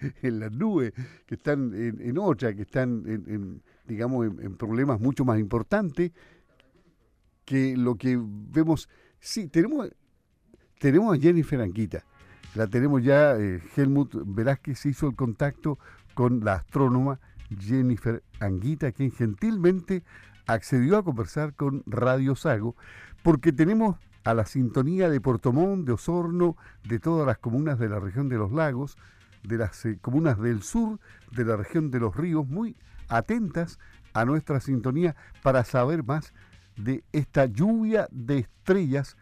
en las nubes, que están en, otra, que están, en, digamos, en, problemas mucho más importantes que lo que vemos. Sí, tenemos, tenemos a Jennifer Anguita, la tenemos ya, eh, Helmut Velázquez hizo el contacto con la astrónoma Jennifer Anguita, quien gentilmente accedió a conversar con Radio Sago, porque tenemos a la sintonía de Portomón, de Osorno, de todas las comunas de la región de los lagos, de las eh, comunas del sur, de la región de los ríos, muy atentas a nuestra sintonía para saber más de esta lluvia de estrellas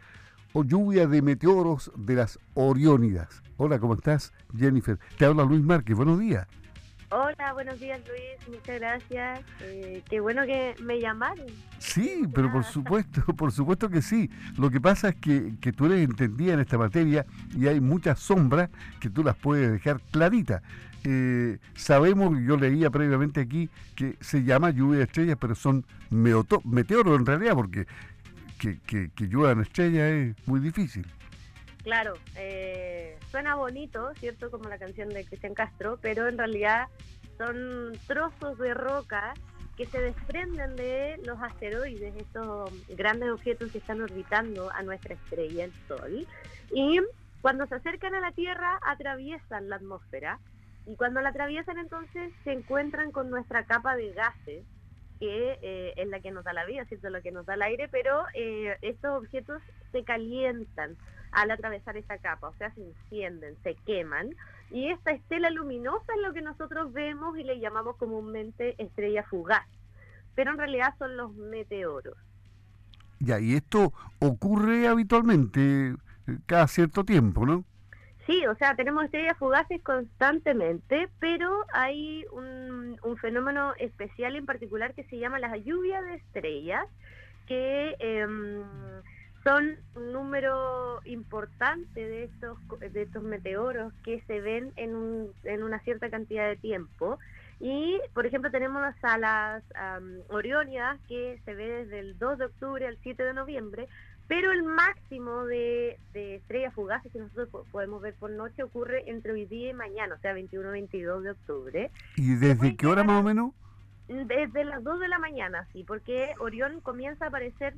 o lluvia de meteoros de las Oriónidas. Hola, ¿cómo estás, Jennifer? Te habla Luis Márquez, buenos días. Hola, buenos días Luis, muchas gracias. Eh, qué bueno que me llamaron. Sí, pero por supuesto, por supuesto que sí. Lo que pasa es que, que tú eres entendida en esta materia y hay muchas sombras que tú las puedes dejar claritas. Eh, sabemos, yo leía previamente aquí, que se llama lluvia de estrellas, pero son meteoros en realidad, porque que, que, que lluevan estrellas es muy difícil. Claro, eh, suena bonito, ¿cierto? Como la canción de Cristian Castro, pero en realidad son trozos de roca que se desprenden de los asteroides, estos grandes objetos que están orbitando a nuestra estrella, el Sol, y cuando se acercan a la Tierra atraviesan la atmósfera, y cuando la atraviesan entonces se encuentran con nuestra capa de gases, que eh, es la que nos da la vida, ¿cierto? Lo que nos da el aire, pero eh, estos objetos se calientan al atravesar esa capa, o sea, se encienden, se queman, y esta estela luminosa es lo que nosotros vemos y le llamamos comúnmente estrella fugaz, pero en realidad son los meteoros. Ya, y esto ocurre habitualmente eh, cada cierto tiempo, ¿no? Sí, o sea, tenemos estrellas fugaces constantemente, pero hay un, un fenómeno especial en particular que se llama la lluvia de estrellas, que eh, son un número importante de estos, de estos meteoros que se ven en, un, en una cierta cantidad de tiempo. Y, por ejemplo, tenemos a las Oriónidas que se ve desde el 2 de octubre al 7 de noviembre, pero el máximo de, estrellas fugaces que nosotros podemos ver por noche ocurre entre hoy día y mañana, o sea, 21 22 de octubre. ¿Y desde qué hora más o menos? Desde las 2 de la mañana, sí, porque Orión comienza a aparecer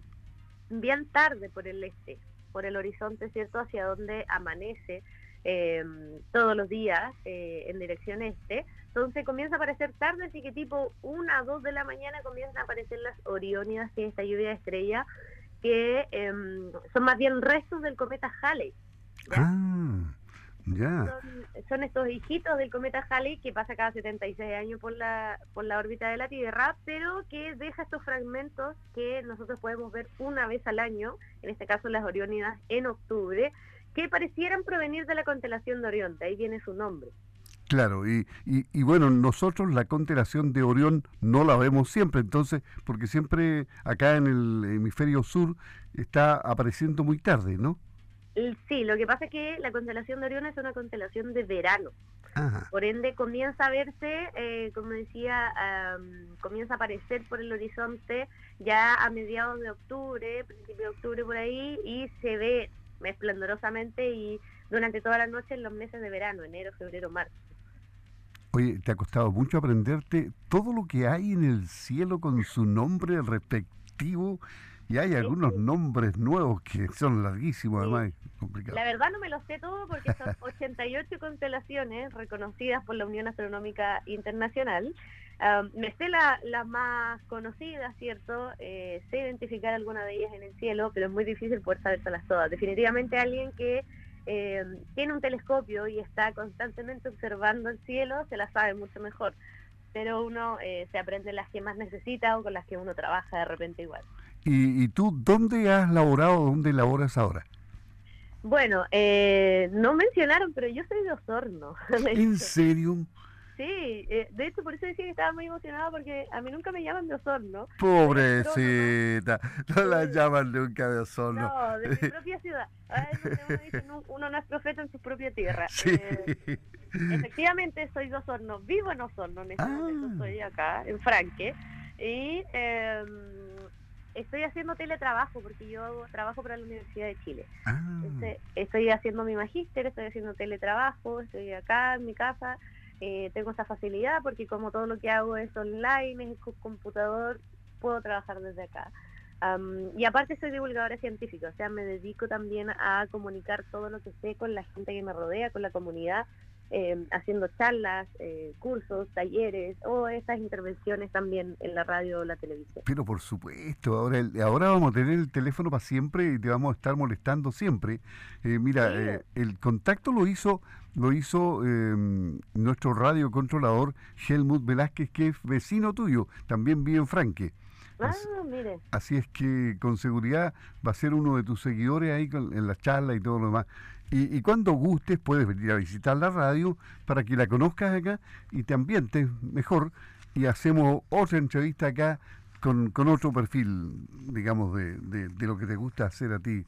bien tarde por el este, por el horizonte, ¿cierto? Hacia donde amanece em, todos los días eh, en dirección este. Entonces comienza a aparecer tarde, así que tipo una, dos de la mañana comienzan a aparecer las Oriónidas, que es esta lluvia de estrella, que em, son más bien restos del cometa Halley. Ah. Son, estos hijitos del cometa Halley que pasa cada 76 años por la, por la órbita de la Tierra, pero que deja estos fragmentos que nosotros podemos ver una vez al año, en este caso las Oriónidas en octubre, que parecieran provenir de la constelación de Orión, de ahí viene su nombre. Claro, y, y, y, bueno, nosotros la constelación de Orión no la vemos siempre, entonces, porque siempre acá en el hemisferio sur está apareciendo muy tarde, ¿no? Sí, lo que pasa es que la constelación de Orión es una constelación de verano. Por ende, comienza a verse, eh, como decía, comienza a aparecer por el horizonte ya a mediados de octubre, principio de octubre por ahí, y se ve esplendorosamente y durante toda la noche en los meses de verano, enero, febrero, marzo. Oye, ¿te ha costado mucho aprenderte todo lo que hay en el cielo con su nombre respectivo? Y hay algunos nombres nuevos que son larguísimos, además, complicados. La verdad no me lo sé todo porque son 88 constelaciones reconocidas por la Unión Astronómica Internacional. me sé las la más conocidas, ¿cierto? Eh, sé identificar alguna de ellas en el cielo, pero es muy difícil poder sabérselas todas. Definitivamente alguien que eh, tiene un telescopio y está constantemente observando el cielo se la sabe mucho mejor. Pero uno eh, se aprende las que más necesita o con las que uno trabaja de repente igual. ¿Y, tú dónde has laborado, dónde laboras ahora? Bueno, eh, no mencionaron, pero yo soy de Osorno. ¿En serio? Sí, eh, de hecho por eso decía que estaba muy emocionada porque a mí nunca me llaman de Osorno. Pobrecita, no la llaman nunca de Osorno. No, de mi propia ciudad. uno, no es profeta en su propia tierra. Sí. Eh, efectivamente soy de Osorno, vivo en Osorno, en este ah. estoy acá, en Franque. Y... Eh, estoy haciendo teletrabajo porque yo trabajo para la Universidad de Chile. Ah. estoy haciendo mi magíster, estoy haciendo teletrabajo, estoy acá en mi casa eh, tengo esa facilidad porque como todo lo que hago es online, es con computador, puedo trabajar desde acá. y aparte soy divulgadora científica, o sea, me dedico también a comunicar todo lo que sé con la gente que me rodea, con la comunidad, eh, haciendo charlas, eh, cursos, talleres o estas intervenciones también en la radio o la televisión. Pero por supuesto, ahora, ahora vamos a tener el teléfono para siempre y te vamos a estar molestando siempre. Eh, mira, el contacto lo hizo lo hizo em, nuestro radio controlador Helmut Velázquez, que es vecino tuyo, también vive en Franque. Ah, mire. Así es que con seguridad va a ser uno de tus seguidores ahí en la charla y todo lo demás. Y, cuando gustes puedes venir a visitar la radio para que la conozcas acá y te ambientes mejor y hacemos otra entrevista acá con, otro perfil, digamos, de, de, lo que te gusta hacer a ti,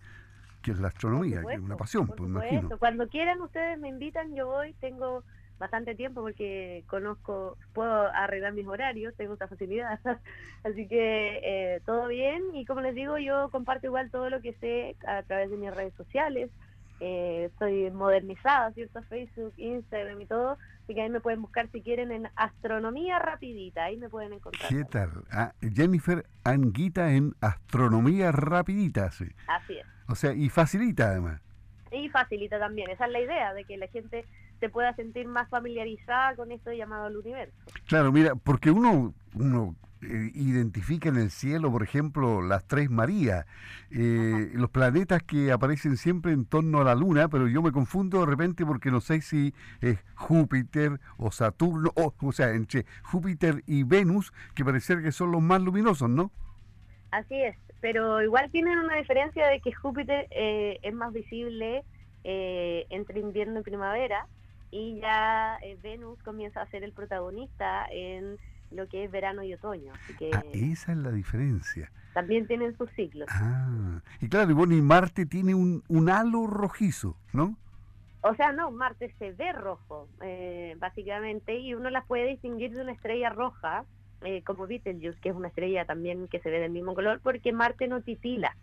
que es la astronomía, que es una pasión, pues imagino. Cuando quieran ustedes me invitan, yo voy, tengo bastante tiempo porque conozco, puedo arreglar mis horarios, tengo esa facilidad, así que eh, todo bien y como les digo, yo comparto igual todo lo que sé a través de mis redes sociales, eh, estoy modernizada, ¿cierto? Facebook, Instagram y todo. Así que ahí me pueden buscar si quieren en Astronomía Rapidita, ahí me pueden encontrar. ¿Qué tal? Ah, Jennifer Anguita en Astronomía Rapidita, sí. Así es. O sea, y facilita además. Y facilita también, esa es la idea, de que la gente se pueda sentir más familiarizada con esto llamado el universo. Claro, mira, porque uno, uno eh, identifica en el cielo, por ejemplo, las tres Marías, eh, los planetas que aparecen siempre en torno a la Luna, pero yo me confundo de repente porque no sé si es Júpiter o Saturno, o, o sea, entre Júpiter y Venus, que parece que son los más luminosos, ¿no? Así es, pero igual tienen una diferencia de que Júpiter eh, es más visible entre invierno y primavera, y ya Venus comienza a ser el protagonista en lo que es verano y otoño. Así que ah, esa es la diferencia. También tienen sus ciclos. Ah, y claro, y bueno, y Marte tiene un, un halo rojizo, ¿no? O sea, no, Marte se ve rojo, eh, básicamente, y uno la puede distinguir de una estrella roja, eh, como Betelgeuse, que es una estrella también que se ve del mismo color, porque Marte no titila.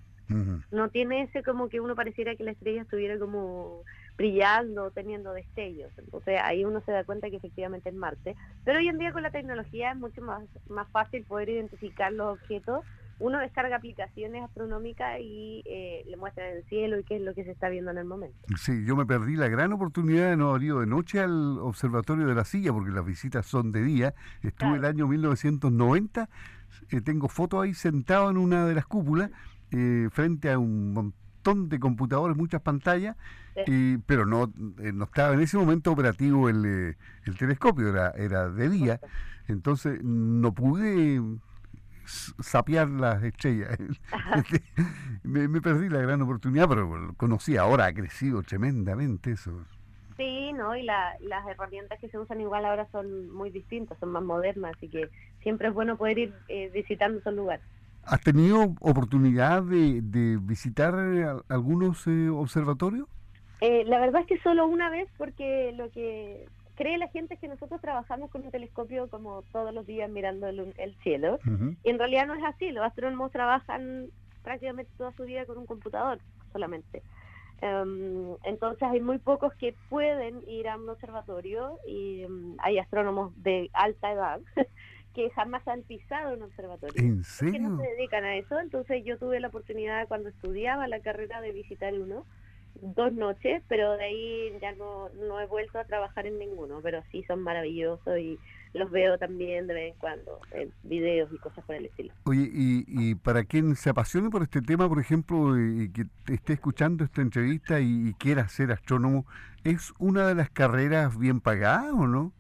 No tiene ese como que uno pareciera que la estrella estuviera como brillando, teniendo destellos. Entonces ahí uno se da cuenta que efectivamente es Marte. Pero hoy en día con la tecnología es mucho más, más fácil poder identificar los objetos. Uno descarga aplicaciones astronómicas y eh, le muestra el cielo y qué es lo que se está viendo en el momento. Sí, yo me perdí la gran oportunidad de no haber ido de noche al Observatorio de la Silla, porque las visitas son de día. Estuve el año 1990, eh, tengo fotos ahí sentado en una de las cúpulas, eh, frente a un montón de computadores, muchas pantallas, pero no, eh, no estaba en ese momento operativo el, eh, el telescopio, era, era de día, entonces no pude sapear las estrellas. Me, me, perdí la gran oportunidad, pero lo conocí ahora, ha crecido tremendamente eso. Sí, ¿no? Y la, las herramientas que se usan igual ahora son muy distintas, son más modernas, así que siempre es bueno poder ir eh, visitando esos lugares. ¿Has tenido oportunidad de, de visitar algunos observatorios? Eh, la verdad es que solo una vez porque lo que cree la gente es que nosotros trabajamos con un telescopio como todos los días mirando el, cielo y en realidad no es así, los astrónomos trabajan prácticamente toda su vida con un computador solamente. Em, entonces hay muy pocos que pueden ir a un observatorio y em, hay astrónomos de alta edad que jamás han pisado un observatorio. ¿En serio? Que no se dedican a eso. Entonces yo tuve la oportunidad cuando estudiaba la carrera de visitar uno dos noches, pero de ahí ya no, no he vuelto a trabajar en ninguno, pero sí son maravillosos y los veo también de vez en cuando, en videos y cosas por el estilo. Oye, y, y para quien se apasione por este tema, por ejemplo, y que esté escuchando esta entrevista y, quiera ser astrónomo, ¿es una de las carreras bien pagadas o no?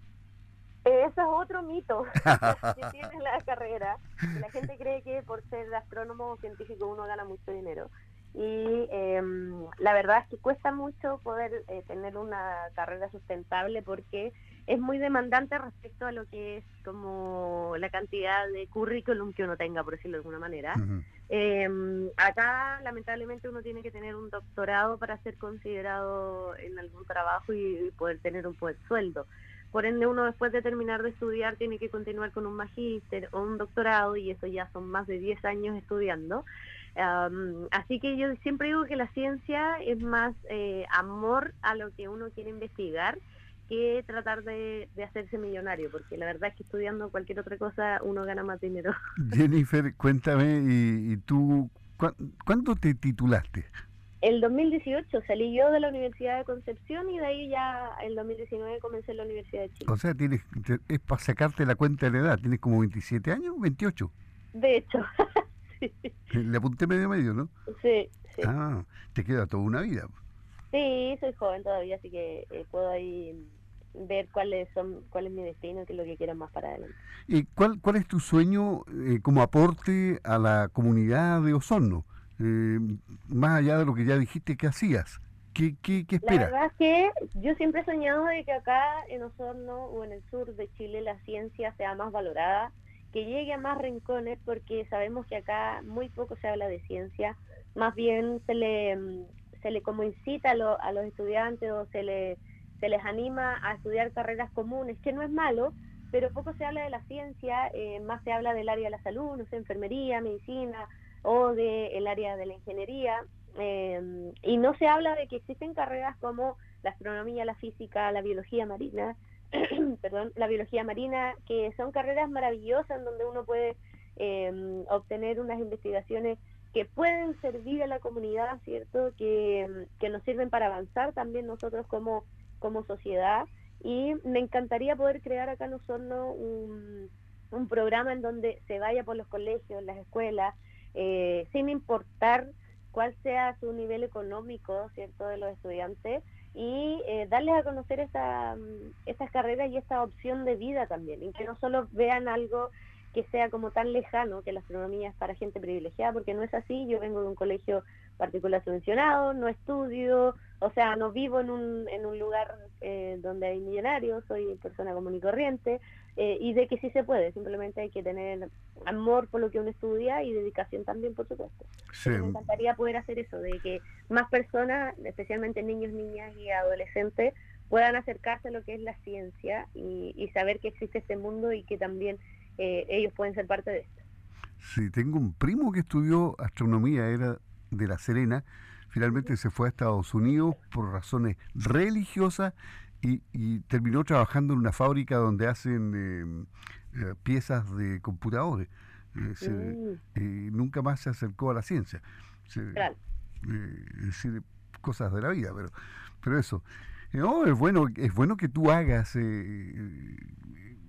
Eso es otro mito que tiene la carrera. La gente cree que por ser astrónomo o científico uno gana mucho dinero y em, la verdad es que cuesta mucho poder eh, tener una carrera sustentable porque es muy demandante respecto a lo que es como la cantidad de currículum que uno tenga, por decirlo de alguna manera. Em, acá, lamentablemente, uno tiene que tener un doctorado para ser considerado en algún trabajo y, poder tener un buen sueldo. Por ende, uno después de terminar de estudiar tiene que continuar con un magíster o un doctorado y eso ya son más de 10 años estudiando así que yo siempre digo que la ciencia es más eh, amor a lo que uno quiere investigar que tratar de, hacerse millonario, porque la verdad es que estudiando cualquier otra cosa uno gana más dinero. Jennifer, cuéntame, ¿y, tú cuándo te titulaste? El 2018 salí yo de la Universidad de Concepción y de ahí ya el 2019 comencé en la Universidad de Chile. O sea, tienes, es para sacarte la cuenta de la edad, ¿tienes como 27 años, 28? De hecho, sí. Le apunté medio medio, ¿no? Sí, sí. Ah, te queda toda una vida. Sí, soy joven todavía, así que eh, puedo ahí ver cuáles son cuál es mi destino, qué es lo que quiero más para adelante. ¿Y cuál, cuál es tu sueño eh, como aporte a la comunidad de Osorno? Eh, más allá de lo que ya dijiste que hacías. ¿Qué, qué, qué esperas? La verdad es que yo siempre he soñado de que acá en Osorno o en el sur de Chile la ciencia sea más valorada, que llegue a más rincones, porque sabemos que acá muy poco se habla de ciencia, más bien se le, se le como incita a, a los estudiantes o se le se les anima a estudiar carreras comunes, que no es malo, pero poco se habla de la ciencia, eh, más se habla del área de la salud, no sé, enfermería, medicina o del área de la ingeniería, eh, y no se habla de que existen carreras como la astronomía, la física, la biología marina, perdón, la biología marina, que son carreras maravillosas en donde uno puede eh, obtener unas investigaciones que pueden servir a la comunidad, ¿cierto? Que, que nos sirven para avanzar también nosotros como como sociedad y me encantaría poder crear acá en Osorno un, un programa en donde se vaya por los colegios, las escuelas, eh, sin importar cuál sea su nivel económico, ¿cierto?, de los estudiantes y eh, darles a conocer esta, estas carreras y esta opción de vida también, y que no solo vean algo que sea como tan lejano, que la astronomía es para gente privilegiada, porque no es así, yo vengo de un colegio particular subvencionado, no estudio, o sea, no vivo en un, en un lugar eh, donde hay millonarios, soy persona común y corriente, eh, y de que sí se puede, simplemente hay que tener amor por lo que uno estudia y dedicación también, por supuesto. Me encantaría poder hacer eso, de que más personas, especialmente niños, niñas y adolescentes, puedan acercarse a lo que es la ciencia y, y saber que existe este mundo y que también eh, ellos pueden ser parte de esto. Sí, tengo un primo que estudió astronomía, era de La Serena, finalmente se fue a Estados Unidos por razones religiosas y, terminó trabajando en una fábrica donde hacen em, eh, piezas de computadores. Eh, mm. nunca más se acercó a la ciencia. claro. decir, cosas de la vida, pero, pero eso. No, es bueno, es bueno que tú hagas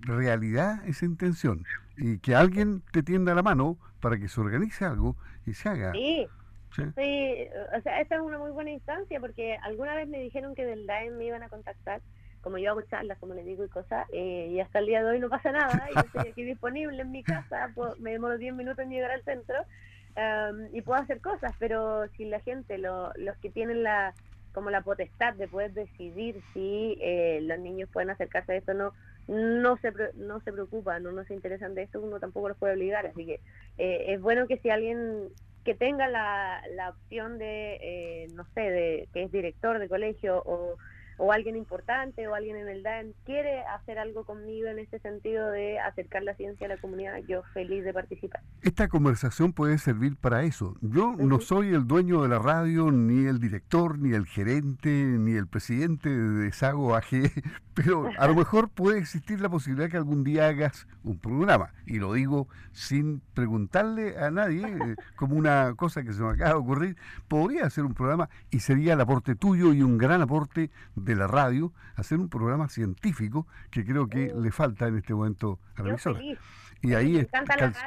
realidad esa intención y que alguien te tienda la mano para que se organice algo y se haga. Sí. ¿Sí? o sea, esa es una muy buena instancia porque alguna vez me dijeron que del DAEM me iban a contactar, como yo hago charlas, como les digo, y cosas, eh, y hasta el día de hoy no pasa nada, yo estoy aquí disponible en mi casa, me demoro 10 minutos en llegar al centro y puedo hacer cosas, pero si la gente, lo, los que tienen la como la potestad de poder decidir si eh, los niños pueden acercarse a esto o no, no se, no se preocupan o no se interesan de esto, uno tampoco los puede obligar. Así que eh, es bueno que si alguien que tenga la, la opción de, eh, no sé, de que es director de colegio o o alguien importante o alguien en el DAN quiere hacer algo conmigo en este sentido de acercar la ciencia a la comunidad, yo feliz de participar. Esta conversación puede servir para eso. Yo no soy el dueño de la radio, ni el director, ni el gerente, ni el presidente de Sago AG, pero a lo mejor puede existir la posibilidad que algún día hagas un programa. Y lo digo sin preguntarle a nadie, eh, como una cosa que se me acaba de ocurrir. Podría hacer un programa y sería el aporte tuyo y un gran aporte de la radio, hacer un programa científico que creo que le falta en este momento a la emisora. Y ahí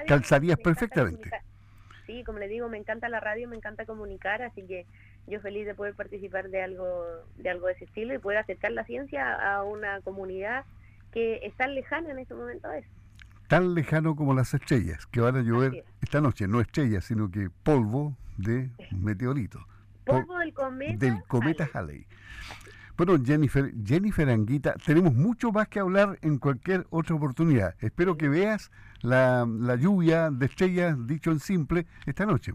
calzarías perfectamente. Sí, como le digo, me encanta la radio, me encanta comunicar, así que yo feliz de poder participar de algo de algo de ese estilo y poder acercar la ciencia a una comunidad que es tan lejana en este momento a eso. Tan lejano como las estrellas, que van a llover esta noche, no estrellas, sino que polvo de meteorito. Polvo del cometa. Del cometa Halley. Bueno, Jennifer, Jennifer Anguita, tenemos mucho más que hablar en cualquier otra oportunidad. Espero que veas la, lluvia de estrellas, dicho en simple, esta noche.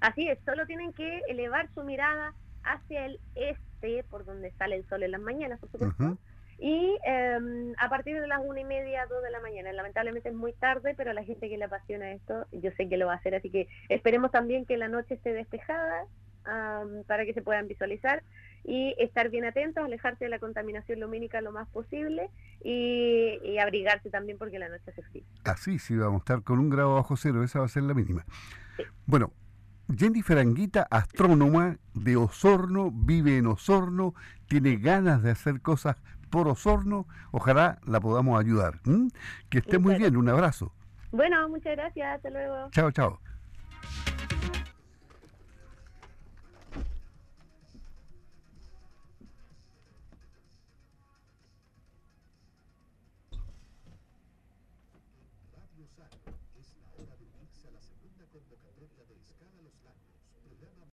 Así es, solo tienen que elevar su mirada hacia el este, por donde sale el sol en las mañanas, por supuesto. Y em, a partir de las una y media, dos de la mañana. Lamentablemente es muy tarde, pero a la gente que le apasiona esto, yo sé que lo va a hacer. Así que esperemos también que la noche esté despejada para que se puedan visualizar y estar bien atentos, alejarse de la contaminación lumínica lo más posible y, abrigarse también porque la noche hace frío. Así, sí, vamos a estar con un grado bajo cero, esa va a ser la mínima. Bueno, Jennifer Anguita, astrónoma de Osorno, vive en Osorno, tiene ganas de hacer cosas por Osorno, ojalá la podamos ayudar. Que esté muy bien, un abrazo. Bueno, muchas gracias, hasta luego. Chao, chao.